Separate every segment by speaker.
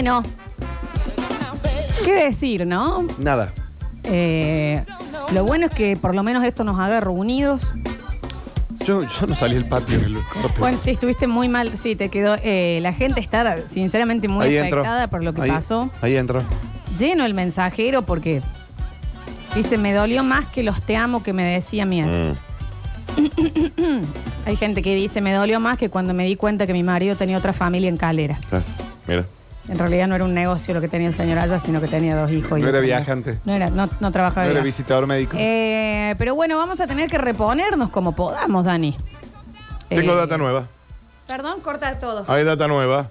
Speaker 1: Bueno, ¿qué decir, no?
Speaker 2: Nada.
Speaker 1: Eh, lo bueno es que por lo menos esto nos haga reunidos.
Speaker 2: Yo, yo no salí al patio corte.
Speaker 1: Bueno, sí, estuviste muy mal. Sí, te quedó. eh, la gente está sinceramente muy
Speaker 2: Ahí entro.
Speaker 1: afectada por lo que
Speaker 2: Ahí-
Speaker 1: pasó.
Speaker 2: Ahí entro.
Speaker 1: Lleno el mensajero porque dice: Me dolió más que los te amo que me decía mi ex.
Speaker 2: Mm.
Speaker 1: Hay gente que dice: Me dolió más que cuando me di cuenta que mi marido tenía otra familia en Calera.
Speaker 2: Ah, Mira.
Speaker 1: En realidad no era un negocio lo que tenía el señor allá, sino que tenía dos hijos. y
Speaker 2: No era
Speaker 1: tenía-
Speaker 2: viajante.
Speaker 1: No era, no, no trabajaba
Speaker 2: No era visitador médico.
Speaker 1: Eh, pero bueno, vamos a tener que reponernos como podamos, Dani.
Speaker 3: Tengo
Speaker 1: Eh,
Speaker 3: data nueva.
Speaker 1: Perdón, corta todo.
Speaker 3: Hay data nueva.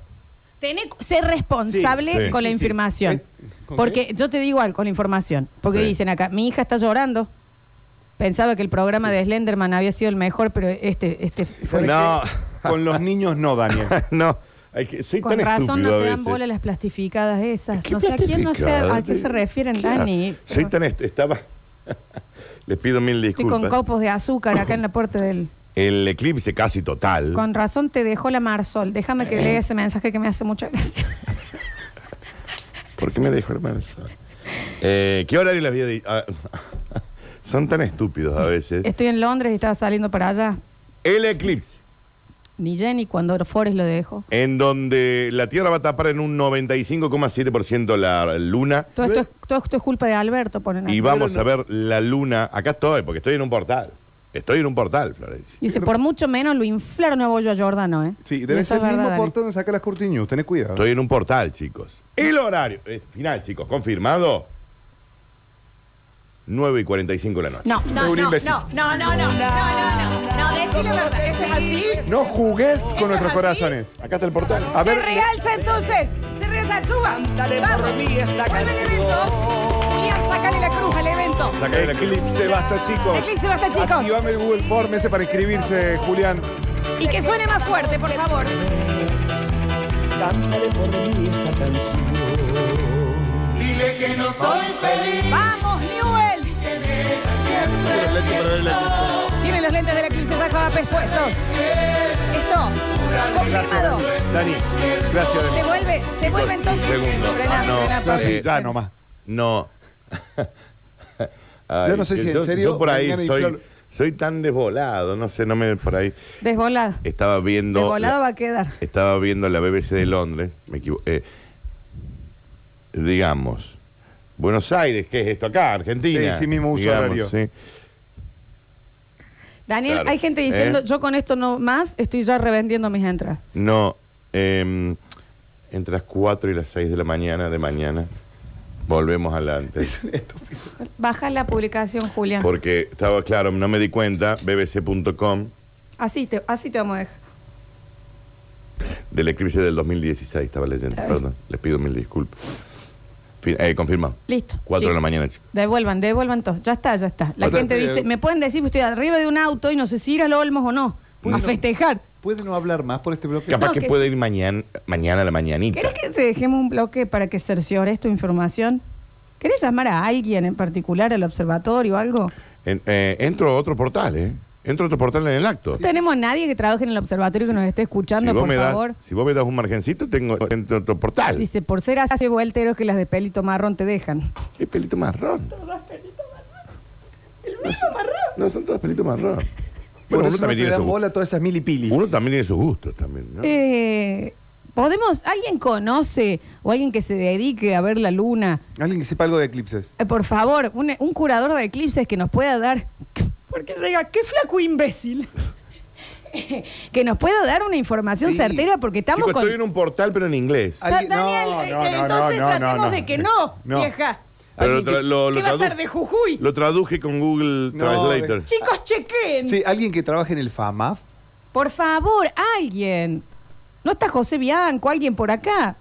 Speaker 1: Tené- ser responsable
Speaker 3: Sí, sí,
Speaker 1: con la
Speaker 2: sí, sí.
Speaker 1: información.
Speaker 2: Eh, ¿con
Speaker 1: Porque yo te digo algo con la información. Porque
Speaker 3: Sí.
Speaker 1: dicen acá, mi hija está llorando. Pensaba que el programa de Slenderman había sido el mejor, pero este, este fue...
Speaker 3: No,
Speaker 2: Con los niños no, Daniel.
Speaker 3: no. Hay que, soy
Speaker 1: Con
Speaker 3: tan
Speaker 1: razón
Speaker 3: estúpido
Speaker 1: no
Speaker 3: a
Speaker 1: te dan
Speaker 3: veces.
Speaker 1: bola las plastificadas esas.
Speaker 3: ¿Qué
Speaker 1: No sé a quién no sé a qué se refieren,
Speaker 3: Claro.
Speaker 1: Dani.
Speaker 3: Soy tan est- estaba. Les pido mil
Speaker 1: Estoy con
Speaker 3: disculpas.
Speaker 1: copos de azúcar acá en la puerta del...
Speaker 3: El eclipse casi total.
Speaker 1: Con razón te dejó la Marsol. Déjame
Speaker 3: Eh.
Speaker 1: que lea ese mensaje que me hace mucha gracia.
Speaker 3: ¿Por qué me dejó hermano? Eh, ¿Qué horario les había dicho? Ah, Son tan estúpidos a veces.
Speaker 1: Estoy en Londres y estaba saliendo para allá.
Speaker 3: El eclipse,
Speaker 1: Ni Jenny cuando Forrest lo dejó.
Speaker 3: en donde la Tierra va a tapar en un 95,7% la luna.
Speaker 1: Todo esto, es, todo esto es culpa de Alberto, ponen
Speaker 3: Y vamos a ver la luna. Acá estoy, porque estoy en un portal. Estoy en un portal, Florencia.
Speaker 1: Dice, por mucho menos lo inflaron a Bollo a Jordano, ¿eh?
Speaker 2: Sí, debe ser
Speaker 1: es
Speaker 2: el mismo
Speaker 1: verdad,
Speaker 2: portón donde saca las Curti News. Tenés cuidado.
Speaker 3: Estoy en un portal, chicos. El horario. eh, final, chicos. Confirmado. 9 y 45 de la noche.
Speaker 1: No, no, no, no, no, no, no, no, no, no, la verdad, esto es así.
Speaker 2: No jugues
Speaker 1: es
Speaker 2: con nuestros
Speaker 1: así?
Speaker 2: corazones.
Speaker 3: Acá está el portal.
Speaker 2: A
Speaker 1: se
Speaker 2: ver,
Speaker 1: realza entonces, se realza, suba.
Speaker 4: Dale por mí esta
Speaker 1: Vuelve el evento. Julián, sacale la cruz al evento.
Speaker 3: Saca el eclipse.
Speaker 2: Eclipse, basta, chicos.
Speaker 1: Eclipse, basta, chicos.
Speaker 2: Activame el Google Form ese para inscribirse, Julián.
Speaker 1: Y que suene más fuerte, por favor.
Speaker 4: Cántale por mí esta canción. Dile que no soy feliz.
Speaker 1: Vamos, Newell. Tiene los lentes del eclipse ya Javapes puestos. Esto, confirmado.
Speaker 2: Dani, gracias,
Speaker 1: Se
Speaker 2: Dani.
Speaker 1: vuelve, se vuelve entonces.
Speaker 3: Segundo.
Speaker 1: Frená,
Speaker 3: No,
Speaker 1: frená,
Speaker 3: no,
Speaker 2: sí,
Speaker 3: eh,
Speaker 2: ya nomás.
Speaker 3: No. Ay,
Speaker 2: Yo no sé si en serio
Speaker 3: Yo por ahí
Speaker 2: mañana y
Speaker 3: soy,
Speaker 2: Flor-
Speaker 3: soy tan desvolado, no sé, no me por ahí.
Speaker 1: Desvolado.
Speaker 3: Estaba viendo.
Speaker 1: Desvolado
Speaker 3: la-
Speaker 1: va a quedar.
Speaker 3: Estaba viendo la BBC de Londres, me equivoqué. digamos, Buenos Aires, ¿qué es esto acá? Argentina.
Speaker 2: Sí, sí, mismo uso
Speaker 3: digamos,
Speaker 2: horario.
Speaker 3: sí.
Speaker 1: Daniel,
Speaker 3: Claro.
Speaker 1: hay gente diciendo,
Speaker 3: ¿Eh?
Speaker 1: yo con esto no más, estoy ya revendiendo mis entradas.
Speaker 3: No, em, entre las 4 y las 6 de la mañana de mañana volvemos adelante.
Speaker 1: Baja la publicación, Julián.
Speaker 3: Porque estaba claro, no me di cuenta, bbc.com
Speaker 1: Así te, así te vamos a dejar.
Speaker 3: del eclipse del 2016, estaba leyendo,
Speaker 1: Está bien.
Speaker 3: perdón, les pido mil disculpas. Eh, confirmado.
Speaker 1: Listo.
Speaker 3: 4 de la mañana, chicos.
Speaker 1: Devuelvan, devuelvan todo. Ya está, ya está. La
Speaker 2: Otra-
Speaker 1: gente
Speaker 2: eh,
Speaker 1: dice, me pueden decir que estoy arriba de un auto y no sé si ir a los Olmos o no. A festejar.
Speaker 2: ¿Puede no hablar más por este bloque?
Speaker 3: Capaz
Speaker 1: No,
Speaker 3: que,
Speaker 1: que
Speaker 3: puede
Speaker 1: sí.
Speaker 3: ir mañana, mañana a la mañanita.
Speaker 1: ¿Querés que te dejemos un bloque para que cerciores tu información? ¿Querés llamar a alguien en particular al observatorio o algo?
Speaker 3: En- eh, entro a otro portal, ¿eh? Entro a otro portal en el acto.
Speaker 1: No tenemos a nadie que trabaje en el observatorio que nos esté escuchando,
Speaker 3: vos
Speaker 1: por
Speaker 3: me
Speaker 1: favor.
Speaker 3: Si vos me das un margencito, tengo entro a otro portal.
Speaker 1: Dice, por ser así vuelteros que las de pelito marrón te dejan.
Speaker 3: ¿Qué pelito marrón? El mismo marrón. No, son todos pelitos marrón.
Speaker 2: Por
Speaker 3: Bueno,
Speaker 2: eso
Speaker 3: uno
Speaker 2: no
Speaker 3: también,
Speaker 2: te
Speaker 3: tiene
Speaker 2: dan
Speaker 3: sus,
Speaker 2: bola a todas esas milipili.
Speaker 3: uno también tiene sus gustos también, ¿no?
Speaker 1: Eh, ¿Podemos, alguien conoce o alguien que se dedique a ver la luna?
Speaker 2: Alguien que sepa algo de eclipses.
Speaker 1: Eh, por favor, un, un curador de eclipses que nos pueda dar... Porque llega, qué flaco imbécil. que nos pueda dar una información
Speaker 2: Sí.
Speaker 1: certera porque estamos
Speaker 3: Chicos,
Speaker 1: con...
Speaker 3: estoy en un portal, pero en inglés.
Speaker 2: Ah, Alguien-
Speaker 1: Daniel,
Speaker 2: no,
Speaker 1: eh,
Speaker 2: no, no,
Speaker 1: entonces
Speaker 2: no, no,
Speaker 1: tratemos
Speaker 2: no,
Speaker 1: de que
Speaker 2: no.
Speaker 1: vieja.
Speaker 3: Pero lo,
Speaker 2: Alguien
Speaker 3: tra-
Speaker 2: que-
Speaker 3: lo- lo
Speaker 1: ¿Qué va a
Speaker 3: tradu-
Speaker 1: ser de Jujuy?
Speaker 3: lo traduje con Google
Speaker 2: No,
Speaker 3: Translator.
Speaker 1: Chicos, chequen.
Speaker 2: Sí, alguien que trabaje en el FAMAF.
Speaker 1: Por favor, alguien. ¿No está José Bianco, alguien por acá?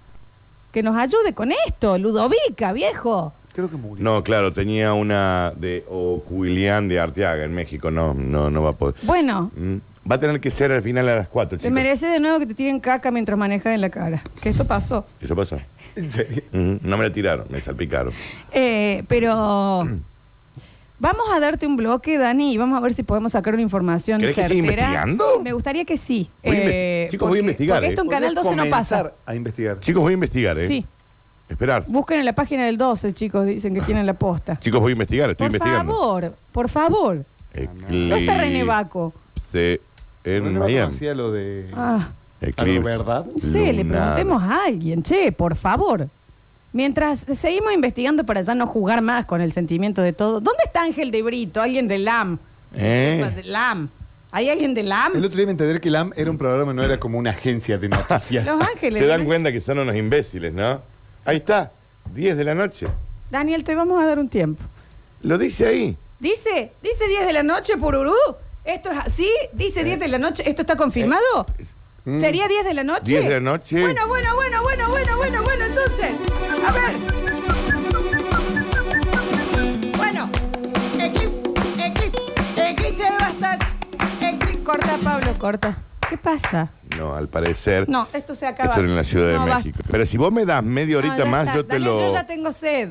Speaker 1: Que nos ayude con esto. Ludovica, viejo.
Speaker 2: Creo que murió.
Speaker 3: No, claro, tenía una de Ocuilián de Arteaga en México. No, no, no va a poder.
Speaker 1: Bueno,
Speaker 3: Mm. Va a tener que ser al final a las 4,
Speaker 1: te
Speaker 3: chicos.
Speaker 1: mereces de nuevo que te tiren caca mientras manejas en la cara. Que esto pasó.
Speaker 3: Eso pasó.
Speaker 2: En serio.
Speaker 3: Ujú, No me la tiraron, me salpicaron.
Speaker 1: Eh, pero vamos a darte un bloque, Dani, y vamos a ver si podemos sacar una información
Speaker 3: ¿Querés que siga
Speaker 1: certera.
Speaker 3: investigando?
Speaker 1: Me gustaría que sí.
Speaker 3: Voy a
Speaker 1: Eh,
Speaker 3: investi- chicos, voy a investigar,
Speaker 1: Porque
Speaker 3: ¿eh?
Speaker 1: esto en Canal
Speaker 2: Podés
Speaker 1: 12 no pasa.
Speaker 2: a investigar.
Speaker 3: Chicos, voy a investigar, ¿eh?
Speaker 1: Sí,
Speaker 3: Esperar.
Speaker 1: Busquen en la página del 12, chicos, dicen que tienen la posta.
Speaker 3: Chicos, voy a investigar, estoy
Speaker 1: Por
Speaker 3: investigando.
Speaker 1: favor, por favor. ¿Dónde está René Baco?
Speaker 3: Eclipse en
Speaker 2: Bueno,
Speaker 3: Miami.
Speaker 2: hacía lo de...
Speaker 1: Ah,
Speaker 3: Eclipse.
Speaker 2: ¿Algo verdad?
Speaker 1: no sé, le
Speaker 3: lunar.
Speaker 1: preguntemos a alguien, che, por favor. Mientras seguimos investigando para ya no jugar más con el sentimiento de todo. ¿Dónde está Ángel de Brito? Alguien de LAM.
Speaker 3: ¿Eh?
Speaker 1: De LAM. ¿Hay alguien de LAM?
Speaker 2: El otro día me enteré que LAM era un programa, no era como una agencia de noticias.
Speaker 1: Los Ángeles.
Speaker 3: Se dan cuenta que son unos imbéciles, ¿no? Ahí está, 10 de la noche.
Speaker 1: Daniel, te vamos a dar un tiempo.
Speaker 3: Lo dice ahí.
Speaker 1: Dice, dice 10 de la noche, Pururú. ¿Esto es así? ¿Dice 10 de la noche? ¿Esto está confirmado?
Speaker 2: Mm.
Speaker 1: ¿Sería 10 de la noche?
Speaker 3: 10 de la noche.
Speaker 1: Bueno, bueno, bueno, bueno, bueno, bueno, bueno, entonces. A ver. Bueno, Eclipse, Eclipse, Eclipse de Bastach. Eclipse, corta, Pablo, corta. ¿Qué pasa?
Speaker 3: No, al parecer.
Speaker 1: No, esto se acaba.
Speaker 3: Esto era en la Ciudad de
Speaker 1: basta.
Speaker 3: México. Pero si vos me das media horita más,
Speaker 1: está.
Speaker 3: yo te
Speaker 1: Daniel,
Speaker 3: lo.
Speaker 1: Yo ya tengo sed.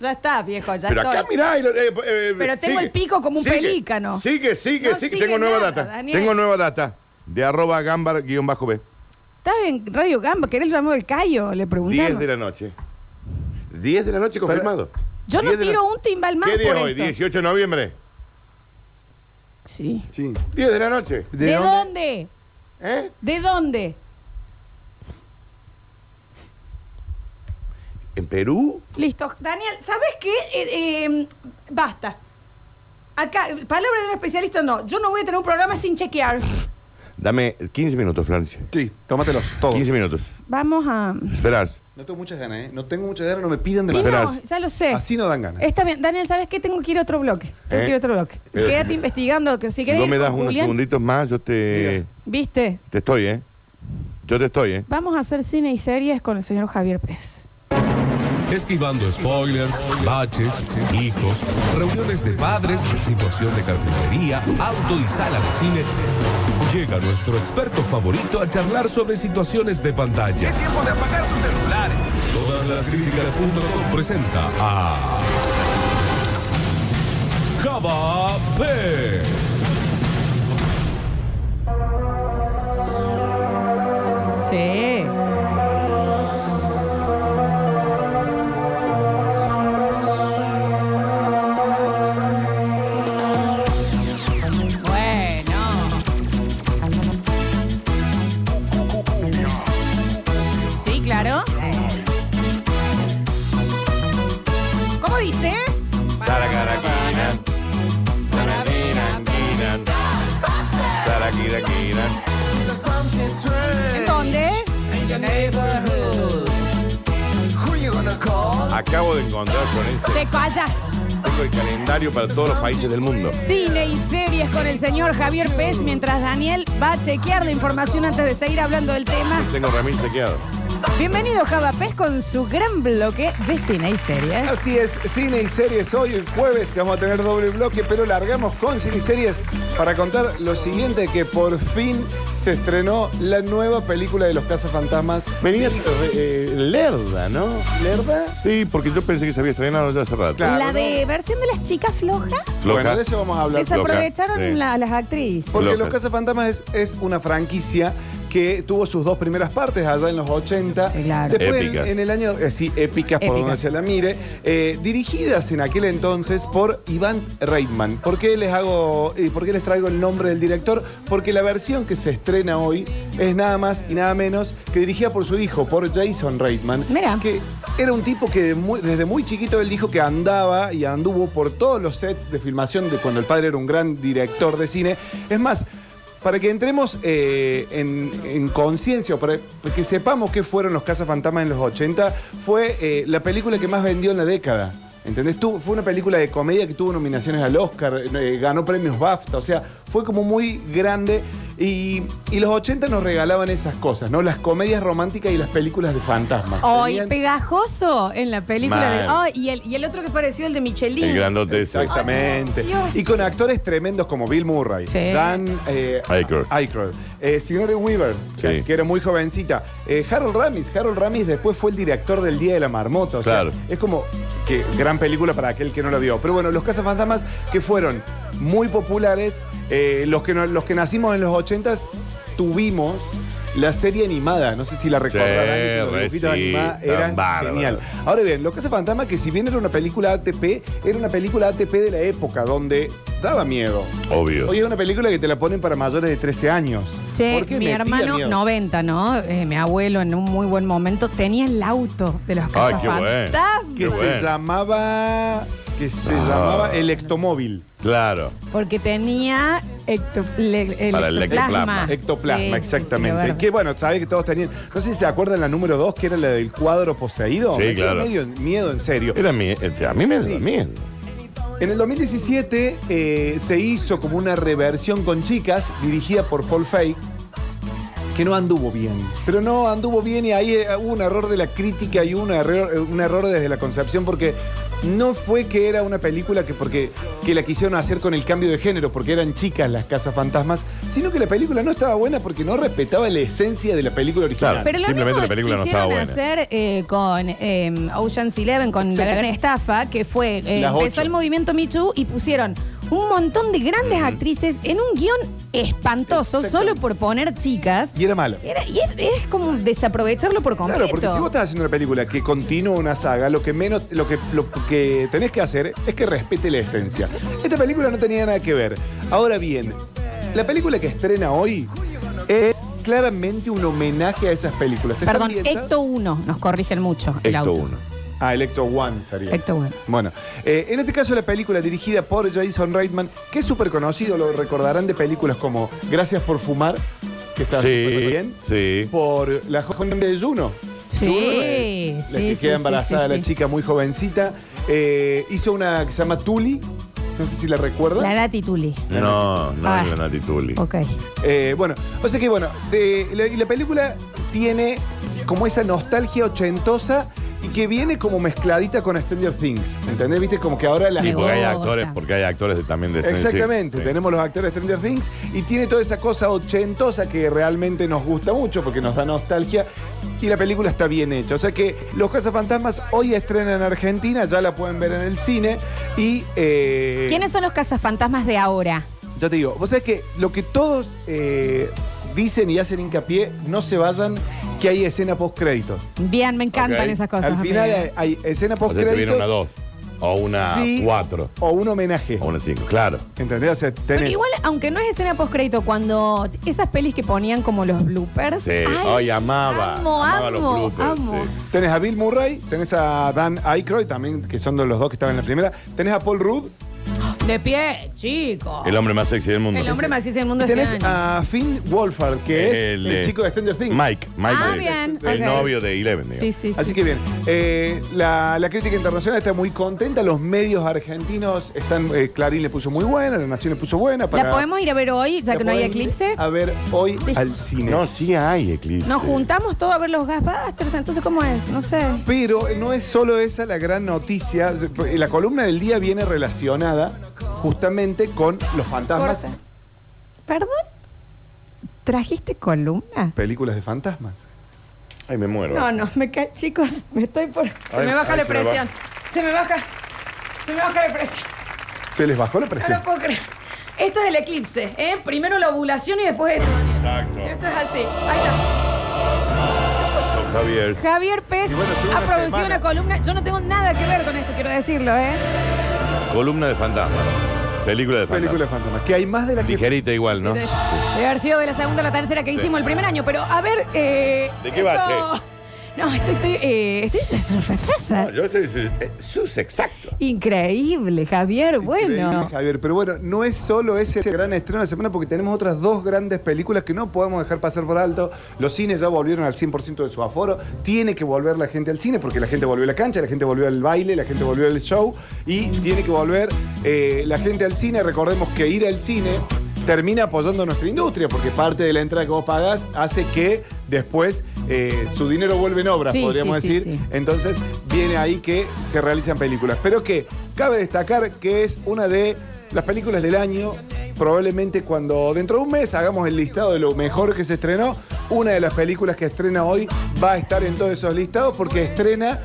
Speaker 1: Ya está, viejo, ya
Speaker 3: Pero
Speaker 1: estoy.
Speaker 3: acá mirá. y lo- eh, eh,
Speaker 1: Pero tengo
Speaker 3: sigue.
Speaker 1: el pico como un
Speaker 3: Sigue,
Speaker 1: pelícano.
Speaker 3: Sigue, sigue,
Speaker 1: No
Speaker 3: sigue.
Speaker 1: sigue
Speaker 3: Tengo nueva
Speaker 1: nada,
Speaker 3: data.
Speaker 1: Daniel.
Speaker 3: Tengo nueva data. De arroba gambar guion bajo B.
Speaker 1: Estás en Radio Gamba, ¿querés llamar el Cayo? Le
Speaker 3: 10
Speaker 1: preguntaron.
Speaker 3: de la noche. 10 de la noche confirmado.
Speaker 1: Yo no
Speaker 3: 10 de la-
Speaker 1: tiro un timbal más
Speaker 3: ¿Qué día
Speaker 1: por
Speaker 3: es hoy?
Speaker 1: esto.
Speaker 3: 18 de noviembre.
Speaker 1: Sí.
Speaker 2: Sí.
Speaker 3: 10 de la noche.
Speaker 1: ¿De, dónde?
Speaker 3: ¿Eh?
Speaker 1: ¿De dónde?
Speaker 3: ¿En Perú?
Speaker 1: Listo. Daniel, ¿sabes qué? Eh, eh, basta. Acá, palabra de un especialista, no. Yo no voy a tener un programa sin chequear.
Speaker 3: Dame 15 minutos, Florencia.
Speaker 2: Sí, tómatelos, todos.
Speaker 3: 15 minutos.
Speaker 1: Vamos a...
Speaker 3: Esperar.
Speaker 2: No tengo muchas ganas, ¿eh? No tengo muchas ganas, no me pidan
Speaker 1: Y
Speaker 2: demasiado.
Speaker 1: no, ya lo sé.
Speaker 2: Así no dan ganas.
Speaker 1: Está bien. Daniel, ¿sabes qué? Tengo que ir a otro bloque. Tengo
Speaker 3: ¿Eh?
Speaker 1: que ir a otro bloque.
Speaker 3: Eh,
Speaker 1: Quédate investigando. Que si,
Speaker 3: Si
Speaker 1: querés
Speaker 3: vos
Speaker 1: ir
Speaker 3: me
Speaker 1: con
Speaker 3: das unos
Speaker 1: Julián,
Speaker 3: segunditos más, yo te,
Speaker 1: ¿Viste?
Speaker 3: te estoy, ¿eh? Yo te estoy, ¿eh?
Speaker 1: Vamos a hacer cine y series con el señor Javier Pérez.
Speaker 5: Esquivando spoilers, baches, hijos, reuniones de padres, situación de carpintería, auto y sala de cine. Llega nuestro experto favorito a charlar sobre situaciones de pantalla.
Speaker 6: Es tiempo de apagar sus celulares.
Speaker 5: Todas las críticas.com presenta a Java Pez.
Speaker 1: Sí.
Speaker 3: Acabo de encontrar, Florencia,
Speaker 1: Te callas.
Speaker 3: tengo el calendario para todos los países del mundo.
Speaker 1: Cine y series con el señor Javier Pérez mientras Daniel va a chequear la información antes de seguir hablando del tema.
Speaker 3: Tengo Ramín chequeado.
Speaker 1: Bienvenido Java Pérez con su gran bloque de cine y series.
Speaker 2: Así es, cine y series hoy, el jueves, que vamos a tener doble bloque, pero largamos con cine y series para contar lo siguiente, que por fin se estrenó la nueva película de los cazafantasmas.
Speaker 3: Venías eh, lerda, ¿no?
Speaker 2: ¿Lerda?
Speaker 3: Sí, porque yo pensé que se había estrenado ya hace rato.
Speaker 2: Claro.
Speaker 1: la de versión de las chicas flojas.
Speaker 3: Floja.
Speaker 2: Bueno, de eso vamos a hablar.
Speaker 1: Desaprovecharon
Speaker 3: sí.
Speaker 1: la- las actrices.
Speaker 2: Porque. Los Cazafantasmas es, es una franquicia que tuvo sus dos primeras partes allá en los 80.
Speaker 1: Sí, claro.
Speaker 2: Después
Speaker 3: Épicas.
Speaker 2: en, en el año, eh, sí, épicas por
Speaker 1: Épicas.
Speaker 2: donde se la mire, eh, dirigidas en aquel entonces por Iván Reitman. ¿Por qué les hago por qué les traigo el nombre del director? Porque la versión que se estrena hoy es nada más y nada menos que dirigida por su hijo, por Jason Reitman.
Speaker 1: Mira.
Speaker 2: Que era un tipo que de muy- desde muy chiquito él dijo que andaba y anduvo por todos los sets de filmación de cuando el padre era un gran director de cine. Es más, para que entremos eh, en, en conciencia para que sepamos qué fueron los Cazafantasmas en los 80, fue eh, la película que más vendió en la década. ¿Entendés? Tuvo- fue una película de comedia que tuvo nominaciones al Oscar, eh, ganó premios BAFTA, o sea, fue como muy grande. Y, y los 80 nos regalaban esas cosas, ¿no? Las comedias románticas y las películas de fantasmas.
Speaker 1: Hoy
Speaker 2: Tenían-
Speaker 1: pegajoso en la película de.
Speaker 3: Mal.
Speaker 1: Ay, y, el, y el otro que pareció el de Michelin.
Speaker 3: El grandote ese.
Speaker 2: Exactamente.
Speaker 1: Ay, Dios.
Speaker 2: y con actores tremendos como Bill Murray,
Speaker 1: Sí.
Speaker 2: Dan eh,
Speaker 3: Aykroyd.
Speaker 2: Aykroyd, eh, Sigourney Weaver,
Speaker 3: Sí.
Speaker 2: que era muy jovencita, eh, Harold Ramis. Harold Ramis después fue el director del Día de la Marmota. o sea,
Speaker 3: Claro.
Speaker 2: es como que gran película para aquel que no la vio. Pero bueno, los cazafantasmas que fueron muy populares, eh, los, que no- los que nacimos en los 80s tuvimos la serie animada. No sé si la recordarán,
Speaker 3: Sí,
Speaker 2: que los
Speaker 3: re
Speaker 2: dibujitos
Speaker 3: sí,
Speaker 2: animados
Speaker 3: eran bárbaros.
Speaker 2: genial. Ahora bien, Lo Casa Fantasma, que si bien era una película ATP, era una película ATP de la época donde daba miedo.
Speaker 3: Obvio.
Speaker 2: Hoy es una película que te la ponen para mayores de 13 años.
Speaker 1: Che,
Speaker 2: Porque
Speaker 1: mi
Speaker 2: metía
Speaker 1: hermano,
Speaker 2: miedo.
Speaker 1: 90, ¿no? Eh, mi abuelo en un muy buen momento tenía el auto de los
Speaker 3: Ay, qué bueno.
Speaker 1: cazafantasmas.
Speaker 2: Que
Speaker 3: Qué
Speaker 2: se
Speaker 3: bueno.
Speaker 2: llamaba. Que se
Speaker 3: Ah.
Speaker 2: llamaba Electomóvil.
Speaker 3: Claro.
Speaker 1: Porque tenía ecto- le-
Speaker 3: Para el
Speaker 1: ectoplasma.
Speaker 3: ectoplasma.
Speaker 2: Ectoplasma,
Speaker 1: Sí, sí, sí,
Speaker 2: exactamente. que bueno, sabes que todos tenían. No sé si se acuerdan la número 2, que era la del cuadro poseído.
Speaker 3: Sí,
Speaker 2: Me dio
Speaker 3: claro.
Speaker 2: medio miedo, en serio.
Speaker 3: Era mi, eh, a mí me
Speaker 2: Sí.
Speaker 3: da miedo.
Speaker 2: En el 2017 eh, se hizo como una reversión con chicas dirigida por Paul Feig que no anduvo bien. Pero no anduvo bien y ahí eh, hubo un error de la crítica y un error, eh, un error desde la concepción porque no fue que era una película que porque que la quisieron hacer con el cambio de género porque eran chicas las casas fantasmas, sino que la película no estaba buena porque no respetaba la esencia de la película original.
Speaker 3: Claro.
Speaker 1: Pero lo
Speaker 3: Simplemente
Speaker 1: mismo
Speaker 3: la película no
Speaker 1: quisieron
Speaker 3: estaba buena.
Speaker 1: hacer eh, con eh, Ocean's Eleven, con la gran estafa, que fue, eh, empezó el movimiento Me Too y pusieron un montón de grandes actrices en un guion espantoso solo por poner chicas.
Speaker 2: Y era malo.
Speaker 1: Era- y es, es como desaprovecharlo por completo.
Speaker 2: Claro, porque si vos estás haciendo una película que continúa una saga, lo que menos, lo que, lo que tenés que hacer es que respete la esencia. Esta película no tenía nada que ver. Ahora bien, la película que estrena hoy es claramente un homenaje a esas películas. Está
Speaker 1: Perdón,
Speaker 2: ambientada-
Speaker 1: Ecto 1, nos corrigen mucho el
Speaker 3: Ecto
Speaker 1: auto.
Speaker 3: 1.
Speaker 2: Ah, Electro One sería.
Speaker 1: Ecto One.
Speaker 2: Bueno, eh, en este caso la película dirigida por Jason Reitman, que es súper conocido, lo recordarán de películas como Gracias por fumar, que está
Speaker 3: Sí,
Speaker 2: súper bien.
Speaker 3: sí.
Speaker 2: Por La joven de Juno.
Speaker 1: Sí,
Speaker 2: Juno, eh, la que
Speaker 1: sí,
Speaker 2: queda
Speaker 1: sí,
Speaker 2: embarazada
Speaker 1: sí,
Speaker 2: la chica muy jovencita. Eh, hizo una que se llama Tuli, no sé si la recuerdan.
Speaker 1: La Nati Tuli.
Speaker 3: No, no
Speaker 1: Ah.
Speaker 3: es la Nati Tulli.
Speaker 1: Ok.
Speaker 2: Eh, bueno, o sea que bueno, de- la- y la película tiene como esa nostalgia ochentosa y que viene como mezcladita con Stranger Things. ¿Entendés? Viste, como que ahora la
Speaker 1: Me
Speaker 3: Sí, porque hay actores, porque hay actores de- también de Stranger
Speaker 2: Exactamente,
Speaker 3: Things.
Speaker 2: Tenemos los actores de Stranger Things y tiene toda esa cosa ochentosa que realmente nos gusta mucho porque nos da nostalgia y la película está bien hecha. O sea que Los Cazafantasmas hoy estrenan en Argentina, ya la pueden ver en el cine y... eh,
Speaker 1: ¿Quiénes son los cazafantasmas de ahora?
Speaker 2: Ya te digo, vos sabés que lo que todos eh, dicen y hacen hincapié, no se vayan, que hay escena post créditos.
Speaker 1: Bien, me encantan
Speaker 3: Ok.
Speaker 1: esas cosas.
Speaker 2: Al final hay, hay escena
Speaker 3: O
Speaker 2: post
Speaker 3: sea, te viene
Speaker 2: créditos
Speaker 3: una 2 o una
Speaker 2: Sí.
Speaker 3: 4
Speaker 2: o un homenaje.
Speaker 3: o una 5. Claro.
Speaker 2: ¿Entendés? O sea,
Speaker 1: Pero
Speaker 2: tenés-
Speaker 1: igual, aunque no es escena postcrédito, cuando esas pelis que ponían como los bloopers.
Speaker 3: Sí. Ay, amaba.
Speaker 1: Amo,
Speaker 3: amaba
Speaker 1: amo,
Speaker 3: los bloopers.
Speaker 1: amo.
Speaker 3: sí.
Speaker 2: Tenés a Bill Murray, tenés a Dan Aykroyd también, que son de los dos que estaban en la primera. Tenés a Paul Rudd.
Speaker 1: De pie, chico.
Speaker 3: El hombre más sexy del mundo.
Speaker 1: El hombre más sexy del mundo
Speaker 2: Y
Speaker 1: este
Speaker 2: tenés
Speaker 1: año.
Speaker 2: a Finn Wolfhard, que es el, chico de Stranger Things.
Speaker 3: Mike. Mike
Speaker 1: Ah,
Speaker 3: de-
Speaker 1: bien,
Speaker 3: El novio de Eleven, digamos.
Speaker 1: Sí, sí, sí.
Speaker 2: Así que bien, eh, la, la crítica internacional está muy contenta, los medios argentinos están, eh, Clarín le puso muy buena, La Nación le puso buena.
Speaker 1: ¿La podemos ir a ver hoy, ya que no hay eclipse?
Speaker 2: A ver hoy al cine.
Speaker 3: No, sí hay eclipse.
Speaker 1: Nos juntamos todos a ver los Gasbusters, entonces ¿cómo es? No sé.
Speaker 2: Pero no es solo esa la gran noticia. La columna del día viene relacionada justamente con los fantasmas.
Speaker 1: Corta. ¿Perdón? ¿Trajiste columna?
Speaker 2: Películas de fantasmas.
Speaker 3: Ay, me muero.
Speaker 1: No, no, me cae, chicos, me estoy por... Se
Speaker 3: Ay,
Speaker 1: me baja
Speaker 3: ay,
Speaker 1: la
Speaker 3: se me
Speaker 1: presión. Se me baja. Se me baja la presión.
Speaker 2: Se les bajó la
Speaker 1: No
Speaker 2: presión.
Speaker 1: lo puedo creer. Esto es el eclipse, ¿eh? Primero la ovulación y después esto.
Speaker 3: Exacto.
Speaker 1: Esto es así. Ahí está.
Speaker 3: Pasó, Javier.
Speaker 1: Javier Pérez
Speaker 2: bueno,
Speaker 1: ha
Speaker 2: una
Speaker 1: producido
Speaker 2: semana.
Speaker 1: una columna. Yo no tengo nada que ver con esto, quiero decirlo, ¿eh?
Speaker 3: Columna de fantasmas. Película de fantasmas.
Speaker 2: Película de fantasmas. Que hay más de la que.
Speaker 3: Ligerita igual, ¿no?
Speaker 1: Debe, haber sido de la segunda a la tercera que
Speaker 3: Sí.
Speaker 1: hicimos el primer año, pero a ver. Eh,
Speaker 3: ¿De qué va,
Speaker 1: esto- No, estoy. estoy, eh, estoy
Speaker 3: No, yo estoy eh, sus exacto.
Speaker 1: Increíble, Javier.
Speaker 2: Increíble,
Speaker 1: Bueno.
Speaker 2: Javier, pero bueno, no es solo ese gran estreno de la semana porque tenemos otras dos grandes películas que no podemos dejar pasar por alto. Los cines ya volvieron al 100% de su aforo. Tiene que volver la gente al cine porque la gente volvió a la cancha, la gente volvió al baile, la gente volvió al show y tiene que volver eh, la gente al cine. Recordemos que ir al cine termina apoyando nuestra industria porque parte de la entrada que vos pagás hace que después eh, su dinero vuelve en obras,
Speaker 1: Sí,
Speaker 2: podríamos
Speaker 1: sí, sí,
Speaker 2: decir.
Speaker 1: sí.
Speaker 2: Entonces viene ahí que se realizan películas. Pero que cabe destacar que es una de las películas del año. Probablemente cuando dentro de un mes hagamos el listado de lo mejor que se estrenó, una de las películas que estrena hoy va a estar en todos esos listados porque estrena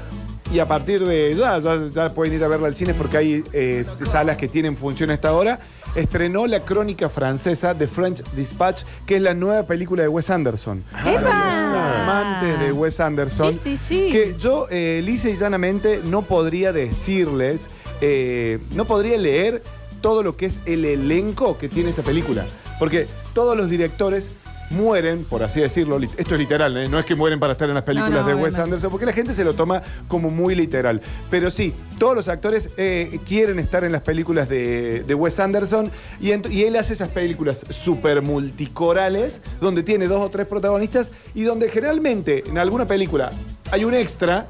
Speaker 2: y a partir de ya, ya, ya pueden ir a verla al cine porque hay eh, salas que tienen función a esta hora. estrenó la crónica francesa The French Dispatch, que es la nueva película de Wes Anderson.
Speaker 1: ¡Epa!
Speaker 2: Amantes de Wes Anderson.
Speaker 1: Sí, sí, sí.
Speaker 2: Que yo, eh, lisa y llanamente, no podría decirles, eh, no podría leer todo lo que es el elenco que tiene esta película. Porque todos los directores mueren, por así decirlo, lit- esto es literal, ¿eh? no es que mueren para estar en las películas
Speaker 1: No, no,
Speaker 2: de Wes
Speaker 1: obviamente.
Speaker 2: Anderson, porque la gente se lo toma como muy literal. Pero sí, todos los actores eh, quieren estar en las películas de, de Wes Anderson y, ent- y él hace esas películas súper multicorales, donde tiene dos o tres protagonistas y donde generalmente en alguna película hay un extra.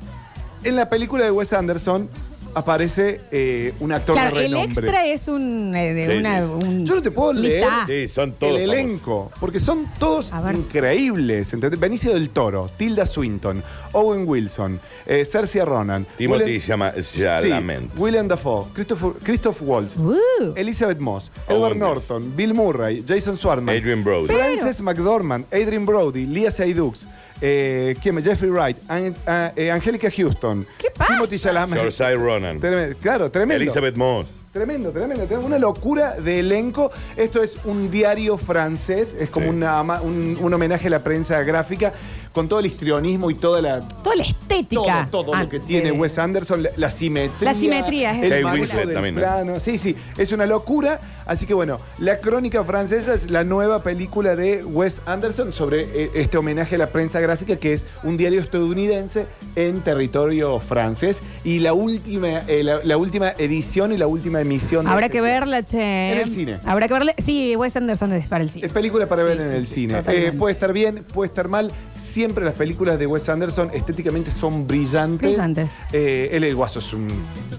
Speaker 2: En la película de Wes Anderson aparece eh, un actor
Speaker 1: Claro,
Speaker 2: de
Speaker 1: el
Speaker 2: renombre.
Speaker 1: extra es un, eh, de
Speaker 3: Sí,
Speaker 1: una,
Speaker 3: sí.
Speaker 1: un
Speaker 2: Yo no te puedo leer
Speaker 1: lista.
Speaker 3: Sí, son todos
Speaker 2: el
Speaker 3: famosos.
Speaker 2: elenco, porque son todos
Speaker 1: A ver.
Speaker 2: increíbles. ¿entendés? Benicio del Toro, Tilda Swinton, Owen Wilson, eh, Cersei Ronan,
Speaker 3: Timothy
Speaker 2: Willem-
Speaker 3: llama
Speaker 2: Sí. William Dafoe, Christopher, Christoph Waltz,
Speaker 1: Uh.
Speaker 2: Elizabeth Moss,
Speaker 3: Owen
Speaker 2: Edward. Norton, Bill Murray, Jason Swartman,
Speaker 3: Adrian Brody.
Speaker 2: Frances McDormand, Adrian Brody, Lia Seydoux, eh, ¿quién más? Jeffrey Wright, An- ah, eh, Angélica Houston,
Speaker 1: ¿Qué pasa?
Speaker 2: Timothy Chalamet.
Speaker 3: Saoirse Ronan.
Speaker 2: Claro, tremendo.
Speaker 3: Elizabeth Moss.
Speaker 2: Tremendo, tremendo. Tenemos una locura de elenco. Esto es un diario francés, es como
Speaker 3: Sí.
Speaker 2: una ama- un, un homenaje a la prensa gráfica, con todo el histrionismo y toda la.
Speaker 1: Toda la estética.
Speaker 2: Todo, todo
Speaker 1: Ah,
Speaker 2: lo que tiene
Speaker 1: eh,
Speaker 2: Wes Anderson, la, la simetría.
Speaker 1: La simetría, es
Speaker 2: el
Speaker 3: Kate
Speaker 2: manejo
Speaker 3: Winslet
Speaker 2: del
Speaker 3: también, ¿no?
Speaker 2: plano. Sí, sí, es una locura. Así que bueno, La Crónica Francesa es la nueva película de Wes Anderson sobre eh, este homenaje a la prensa gráfica, que es un diario estadounidense en territorio francés. Y la última, eh, la, la última edición y la última emisión.
Speaker 1: Habrá
Speaker 2: este
Speaker 1: que verla, che.
Speaker 2: En el cine.
Speaker 1: Habrá que verla. Sí, Wes Anderson es para el cine.
Speaker 2: Es película para ver en el cine. Eh, puede estar bien, puede estar mal. Siempre las películas de Wes Anderson estéticamente son brillantes.
Speaker 1: Brillantes.
Speaker 2: Eh, él, el guaso, es un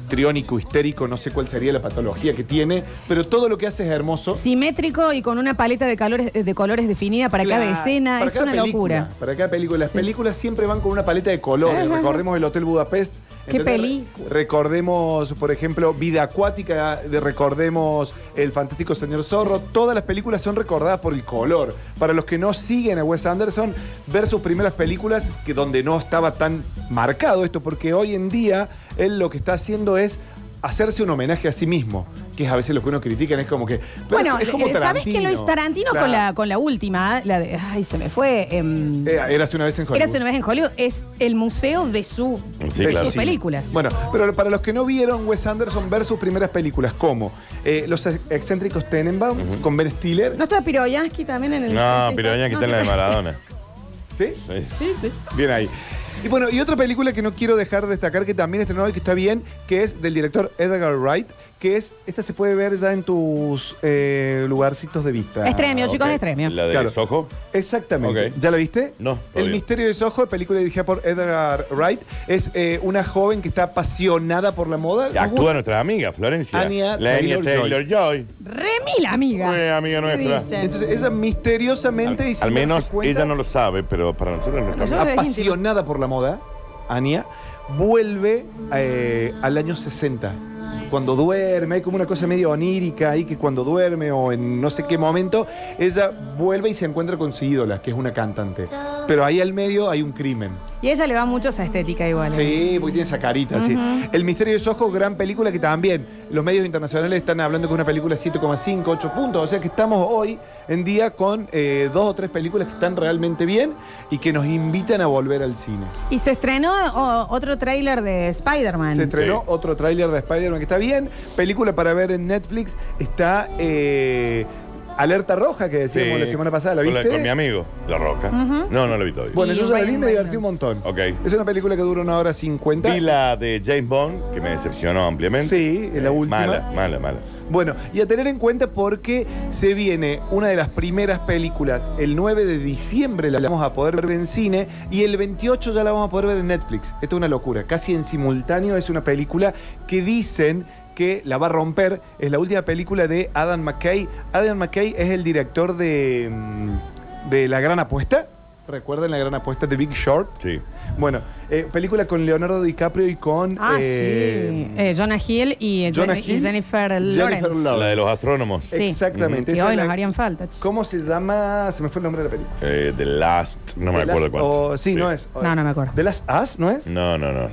Speaker 2: triónico, histérico, no sé cuál sería la patología que tiene, pero todo lo que hace es hermoso.
Speaker 1: Simétrico y con una paleta de, colores de colores definida para cada escena.
Speaker 2: para
Speaker 1: es
Speaker 2: cada
Speaker 1: una
Speaker 2: película,
Speaker 1: locura.
Speaker 2: Para cada película. Las
Speaker 1: Sí.
Speaker 2: películas siempre van con una paleta de colores.
Speaker 1: Ajá.
Speaker 2: Recordemos el Hotel Budapest.
Speaker 1: ¿Qué película?
Speaker 2: Recordemos, por ejemplo, Vida Acuática, de recordemos El Fantástico Señor Zorro. Todas las películas son recordadas por el color. Para los que no siguen a Wes Anderson, ver sus primeras películas, que donde no estaba tan marcado esto, porque hoy en día él lo que está haciendo es hacerse un homenaje a sí mismo, que es a veces lo que uno critica, es como que... pero
Speaker 1: Bueno,
Speaker 2: es como
Speaker 1: eh, ¿sabes qué lo hizo Tarantino con, la, con la última? La de, ay, se me fue. em,
Speaker 2: Eh, Érase una vez en Hollywood.
Speaker 1: Érase una vez en Hollywood. Es el museo de, su,
Speaker 3: Sí,
Speaker 1: de
Speaker 3: claro.
Speaker 1: sus películas.
Speaker 2: Bueno, pero para los que no vieron Wes Anderson ver sus primeras películas, como eh, Los excéntricos Tenenbaums con Ben Stiller.
Speaker 1: ¿No estaba Piroyansky también en el.?
Speaker 3: No, ya que está en la de Maradona.
Speaker 2: ¿Sí?
Speaker 3: Sí.
Speaker 1: Sí, sí.
Speaker 2: Bien ahí. Y bueno, y otra película que no quiero dejar de destacar, que también estrenó y que está bien, que es del director Edgar Wright, que es, esta se puede ver ya en tus eh, lugarcitos de vista.
Speaker 1: Estremio, chicos,
Speaker 3: Ok.
Speaker 1: estremio.
Speaker 3: La de
Speaker 2: Claro.
Speaker 3: Soho.
Speaker 2: Exactamente.
Speaker 3: Ok.
Speaker 2: ¿Ya la viste?
Speaker 3: No,
Speaker 2: El
Speaker 3: todavía.
Speaker 2: misterio de Soho, película dirigida por Edgar Wright, es eh, una joven que está apasionada por la moda.
Speaker 3: Y actúa nuestra amiga, Florencia.
Speaker 2: Anya
Speaker 3: la Anya
Speaker 2: Taylor-Joy.
Speaker 3: Taylor-Joy.
Speaker 1: Remil, amiga.
Speaker 3: Fue amiga
Speaker 1: ¿Qué
Speaker 3: nuestra.
Speaker 1: dicen?
Speaker 2: Entonces, ella misteriosamente y
Speaker 3: Al,
Speaker 2: sin
Speaker 3: al menos
Speaker 2: darse cuenta,
Speaker 3: ella no lo sabe, pero para nosotros es nuestra
Speaker 1: Nosotros-
Speaker 3: amiga.
Speaker 2: apasionada por la moda, Ania, vuelve eh, al año 60. Cuando duerme, hay como una cosa medio onírica ahí que cuando duerme o en no sé qué momento, ella vuelve y se encuentra con su ídola, que es una cantante. Pero ahí al medio hay un crimen.
Speaker 1: Y a ella le va mucho esa estética igual. ¿eh?
Speaker 2: Sí, porque tiene esa carita, sí. El misterio de Soho, gran película que también los medios internacionales están hablando que es una película 7,5, 8 puntos. O sea que estamos hoy en día con eh, dos o tres películas que están realmente bien y que nos invitan a volver al cine.
Speaker 1: Y se estrenó o- otro tráiler de Spider-Man.
Speaker 2: Se estrenó
Speaker 3: Sí.
Speaker 2: otro tráiler de Spider-Man que está bien. Película para ver en Netflix. Está eh, Alerta Roja, que decíamos
Speaker 3: Sí,
Speaker 2: la semana pasada. ¿La
Speaker 3: con
Speaker 2: viste?
Speaker 3: Con mi amigo, La Roca. No, no lo vi todavía.
Speaker 2: Bueno,
Speaker 1: Y
Speaker 2: yo ya la vi y
Speaker 1: Ryan
Speaker 2: me divertí un
Speaker 1: Reynolds.
Speaker 2: montón.
Speaker 3: Ok.
Speaker 2: Es una película que dura una hora cincuenta.
Speaker 3: Vi la de James Bond, que me decepcionó ampliamente.
Speaker 2: Sí, la
Speaker 3: Eh,
Speaker 2: última.
Speaker 3: Mala, mala, mala.
Speaker 2: Bueno, y a tener en cuenta porque se viene una de las primeras películas, el 9 de diciembre la vamos a poder ver en cine y el 28 ya la vamos a poder ver en Netflix. Esto es una locura, casi en simultáneo es una película que dicen que la va a romper. Es la última película de Adam McKay. Adam McKay es el director de, mm, de La Gran Apuesta. ¿Recuerdan La Gran Apuesta de Big Short?
Speaker 3: Sí.
Speaker 2: Bueno, eh, película con Leonardo DiCaprio y con...
Speaker 1: Ah,
Speaker 2: eh,
Speaker 1: sí. Eh, Jonah Hill y,
Speaker 2: Jonah
Speaker 1: y Jennifer
Speaker 2: Jennifer
Speaker 1: Lawrence.
Speaker 2: Lawrence.
Speaker 3: La de los astrónomos.
Speaker 1: Sí.
Speaker 2: Exactamente.
Speaker 1: Y
Speaker 2: esa
Speaker 1: hoy
Speaker 2: es
Speaker 1: nos harían falta.
Speaker 2: ¿Cómo se llama? Se me fue el nombre de la película.
Speaker 3: Eh, The Last, no me
Speaker 2: The
Speaker 3: acuerdo
Speaker 2: Last-
Speaker 3: cuál.
Speaker 2: o- sí, no es.
Speaker 1: No, no me acuerdo.
Speaker 2: ¿De las As, no es?
Speaker 3: No, no, no.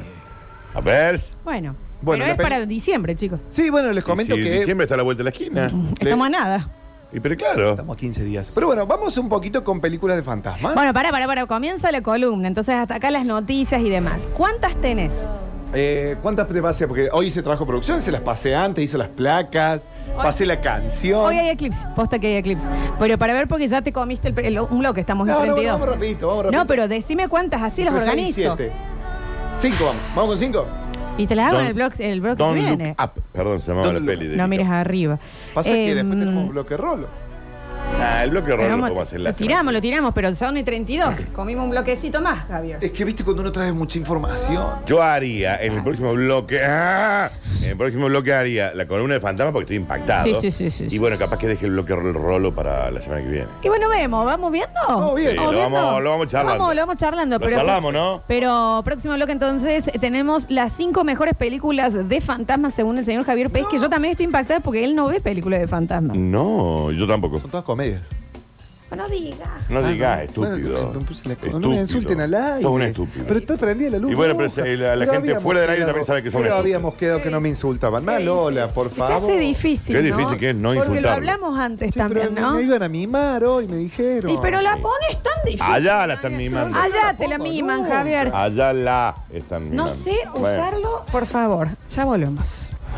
Speaker 3: A ver.
Speaker 1: Bueno,
Speaker 2: Bueno,
Speaker 1: Pero
Speaker 2: la
Speaker 1: es para diciembre, chicos.
Speaker 2: Sí, bueno, les comento
Speaker 3: Si
Speaker 2: que
Speaker 3: diciembre está a la vuelta de la esquina.
Speaker 1: Estamos a nada.
Speaker 3: Y pero claro.
Speaker 2: estamos a 15 días. Pero bueno, vamos un poquito con películas de fantasmas.
Speaker 1: Bueno, para, para, para. Comienza la columna. Entonces, hasta acá las noticias y demás. ¿Cuántas tenés?
Speaker 2: Eh, ¿Cuántas te pasé? Porque hoy se trajo producción, se las pasé antes, hizo las placas, pasé la canción.
Speaker 1: Hoy hay eclipse. Posta que hay eclipse. Pero para ver, porque ya te comiste el, el- un bloque. Estamos en
Speaker 2: No, no,
Speaker 1: 32.
Speaker 2: vamos rapidito, vamos rapidito.
Speaker 1: No, pero decime cuántas. Así las
Speaker 2: Entre seis y
Speaker 1: organizo.
Speaker 2: siete. Cinco vamos. ¿Vamos con cinco?
Speaker 1: Y te las hago en el blog, el blog que
Speaker 3: Don't look
Speaker 1: viene.
Speaker 3: up. Perdón, se llamaba
Speaker 2: Don't
Speaker 3: la
Speaker 2: look-
Speaker 3: peli. de
Speaker 1: No mires arriba.
Speaker 2: Pasa que después
Speaker 1: Em,
Speaker 2: tenemos bloque rolo.
Speaker 3: Ah, el bloque de lo podemos hacer la
Speaker 1: lo
Speaker 3: semana
Speaker 1: tiramos, lo tiramos, pero son y 32. Comimos un bloquecito más, Javier.
Speaker 2: Es que viste cuando uno trae mucha información.
Speaker 3: Yo haría en el próximo bloque. ¡ah! En el próximo bloque haría la columna de fantasma porque estoy impactado.
Speaker 1: Sí, sí, sí, sí,
Speaker 3: Y bueno, capaz que deje el bloque rol- rolo para la semana que viene.
Speaker 1: Y bueno, vemos, ¿vamos viendo?
Speaker 2: Vamos bien.
Speaker 3: Sí, lo vamos- lo vamos charlando.
Speaker 1: Vamos, lo vamos charlando.
Speaker 3: Lo
Speaker 1: pero,
Speaker 3: charlamos, ¿no?
Speaker 1: Pero próximo bloque entonces tenemos las cinco mejores películas de fantasmas según el señor Javier Pérez, que yo también estoy impactada porque él no ve películas de fantasmas.
Speaker 3: No, yo tampoco.
Speaker 2: Son todas comedias.
Speaker 1: No diga.
Speaker 3: No
Speaker 2: Ah,
Speaker 3: digas,
Speaker 2: no.
Speaker 3: estúpido.
Speaker 2: Bueno, la- no me insulten al aire.
Speaker 3: Sos un estúpido.
Speaker 2: Pero está prendida la luz.
Speaker 3: Y bueno, pero
Speaker 2: roja.
Speaker 3: se- la- la
Speaker 2: Pero
Speaker 3: gente
Speaker 2: habíamos
Speaker 3: fuera del aire también sabe que son
Speaker 2: Pero
Speaker 3: estúpidos.
Speaker 2: habíamos quedado que no me insultaban. Más Lola, por
Speaker 1: Se
Speaker 2: favor.
Speaker 1: hace difícil.
Speaker 3: Qué
Speaker 1: ¿no?
Speaker 3: difícil que es no
Speaker 1: Porque lo
Speaker 3: insultarlo.
Speaker 1: hablamos antes
Speaker 2: Sí,
Speaker 1: también,
Speaker 2: pero
Speaker 1: ¿no?
Speaker 2: Me iban a mimar hoy, me dijeron.
Speaker 1: Y pero la pones tan difícil.
Speaker 3: Allá la están mimando.
Speaker 1: Allá te la
Speaker 2: No,
Speaker 1: miman,
Speaker 2: no.
Speaker 1: Javier.
Speaker 3: Allá la están
Speaker 1: No
Speaker 3: mirando.
Speaker 1: sé
Speaker 3: Bueno.
Speaker 1: usarlo, por favor. Ya volvemos.